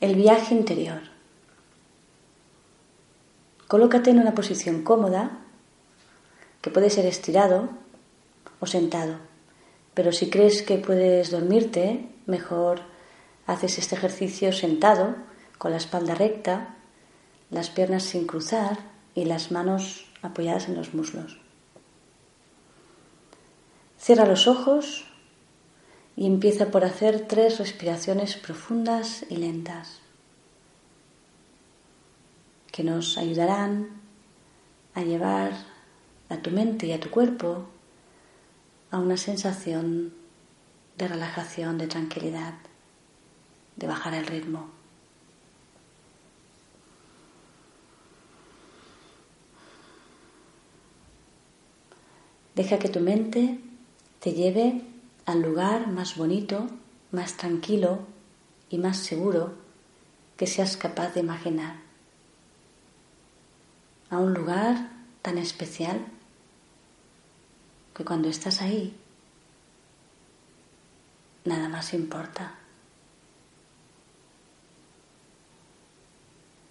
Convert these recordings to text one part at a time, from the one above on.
El viaje interior. Colócate en una posición cómoda, que puede ser estirado o sentado. Pero si crees que puedes dormirte, mejor haces este ejercicio sentado, con la espalda recta, las piernas sin cruzar y las manos apoyadas en los muslos. Cierra los ojos y empieza por hacer tres respiraciones profundas y lentas que nos ayudarán a llevar a tu mente y a tu cuerpo a una sensación de relajación, de tranquilidad, de bajar el ritmo. Deja que tu mente te lleve al lugar más bonito, más tranquilo y más seguro que seas capaz de imaginar. A un lugar tan especial que cuando estás ahí nada más importa.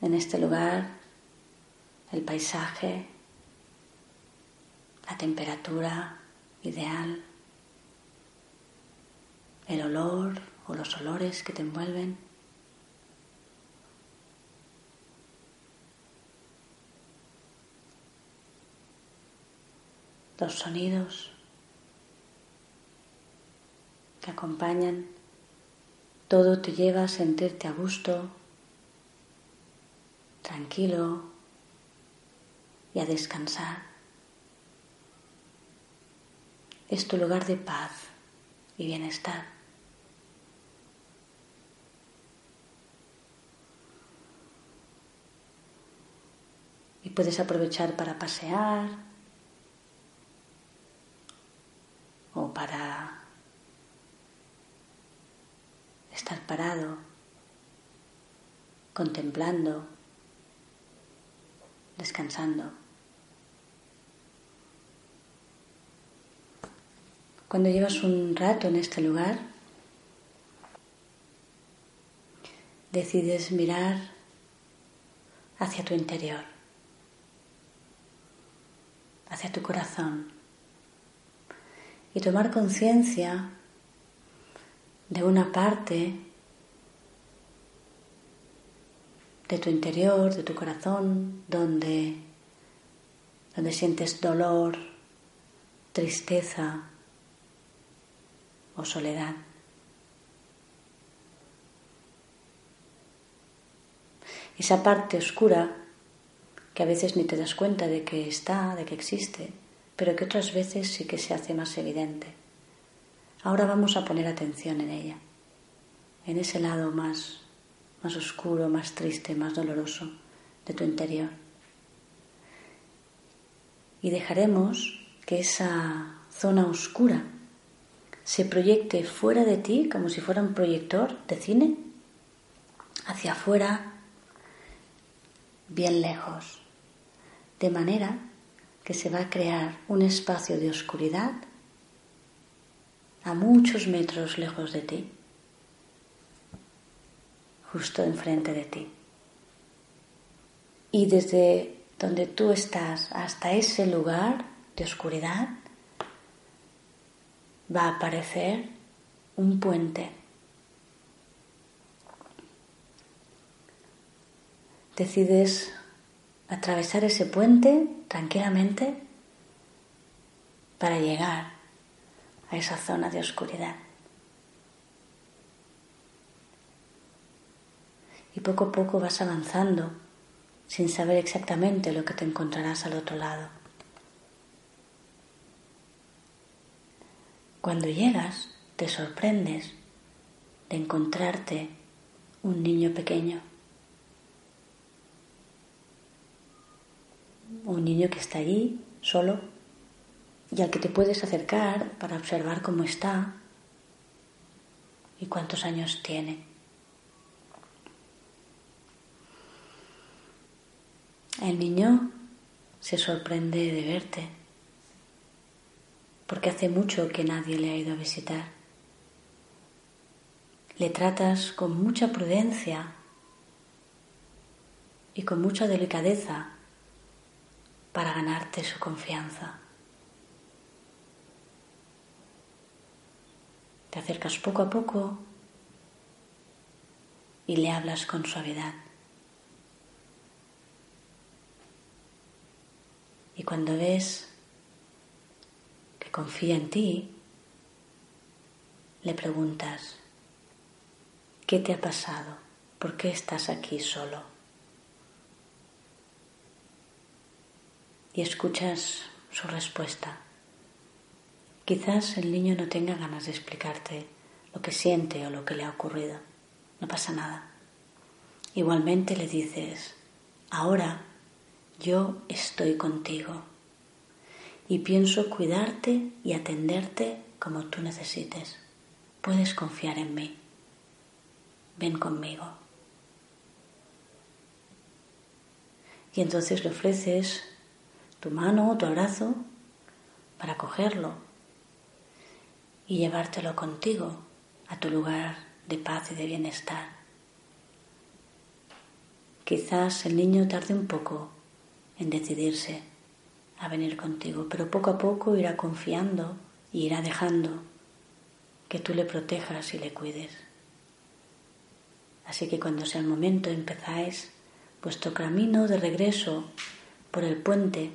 En este lugar el paisaje, la temperatura ideal, el olor o los olores que te envuelven. Los sonidos que acompañan. Todo te lleva a sentirte a gusto, tranquilo y a descansar. Es tu lugar de paz y bienestar. Y puedes aprovechar para pasear o para estar parado, contemplando, descansando. Cuando llevas un rato en este lugar, decides mirar hacia tu interior hacia tu corazón y tomar conciencia de una parte de tu interior, de tu corazón, donde, donde sientes dolor, tristeza o soledad. Esa parte oscura que a veces ni te das cuenta de que está, de que existe, pero que otras veces sí que se hace más evidente. Ahora vamos a poner atención en ella, en ese lado más, más oscuro, más triste, más doloroso de tu interior. Y dejaremos que esa zona oscura se proyecte fuera de ti como si fuera un proyector de cine, hacia afuera, bien lejos de manera que se va a crear un espacio de oscuridad a muchos metros lejos de ti, justo enfrente de ti. Y desde donde tú estás hasta ese lugar de oscuridad va a aparecer un puente. Decides atravesar ese puente tranquilamente para llegar a esa zona de oscuridad. Y poco a poco vas avanzando sin saber exactamente lo que te encontrarás al otro lado. Cuando llegas, te sorprendes de encontrarte un niño pequeño. Un niño que está allí solo y al que te puedes acercar para observar cómo está y cuántos años tiene. El niño se sorprende de verte porque hace mucho que nadie le ha ido a visitar. Le tratas con mucha prudencia y con mucha delicadeza para ganarte su confianza. Te acercas poco a poco y le hablas con suavidad. Y cuando ves que confía en ti, le preguntas, ¿qué te ha pasado? ¿Por qué estás aquí solo? Y escuchas su respuesta. Quizás el niño no tenga ganas de explicarte lo que siente o lo que le ha ocurrido. No pasa nada. Igualmente le dices, ahora yo estoy contigo y pienso cuidarte y atenderte como tú necesites. Puedes confiar en mí. Ven conmigo. Y entonces le ofreces tu mano o tu abrazo para cogerlo y llevártelo contigo a tu lugar de paz y de bienestar. Quizás el niño tarde un poco en decidirse a venir contigo, pero poco a poco irá confiando y irá dejando que tú le protejas y le cuides. Así que cuando sea el momento empezáis vuestro camino de regreso por el puente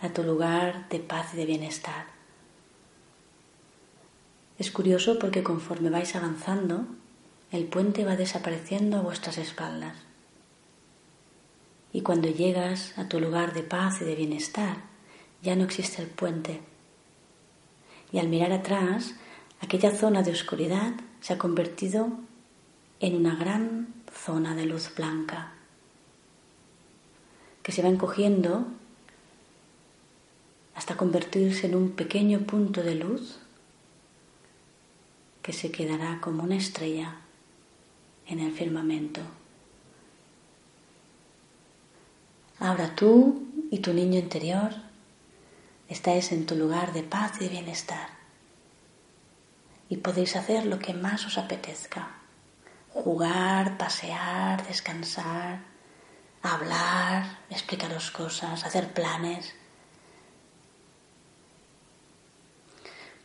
a tu lugar de paz y de bienestar. Es curioso porque conforme vais avanzando, el puente va desapareciendo a vuestras espaldas. Y cuando llegas a tu lugar de paz y de bienestar, ya no existe el puente. Y al mirar atrás, aquella zona de oscuridad se ha convertido en una gran zona de luz blanca, que se va encogiendo hasta convertirse en un pequeño punto de luz que se quedará como una estrella en el firmamento. Ahora tú y tu niño interior estáis en tu lugar de paz y bienestar y podéis hacer lo que más os apetezca. Jugar, pasear, descansar, hablar, explicaros cosas, hacer planes.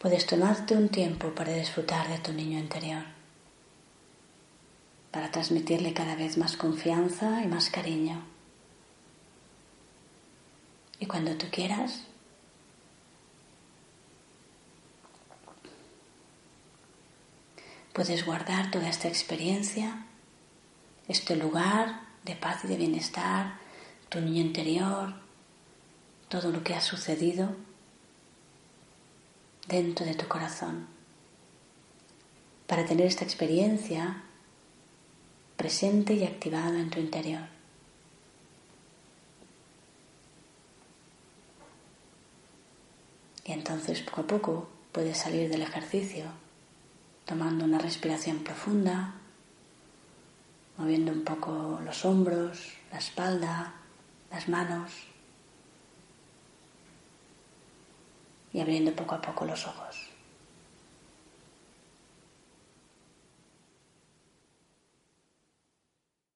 Puedes tomarte un tiempo para disfrutar de tu niño interior, para transmitirle cada vez más confianza y más cariño. Y cuando tú quieras, puedes guardar toda esta experiencia, este lugar de paz y de bienestar, tu niño interior, todo lo que ha sucedido dentro de tu corazón para tener esta experiencia presente y activada en tu interior. Y entonces poco a poco puedes salir del ejercicio tomando una respiración profunda, moviendo un poco los hombros, la espalda, las manos. Y abriendo poco a poco los ojos.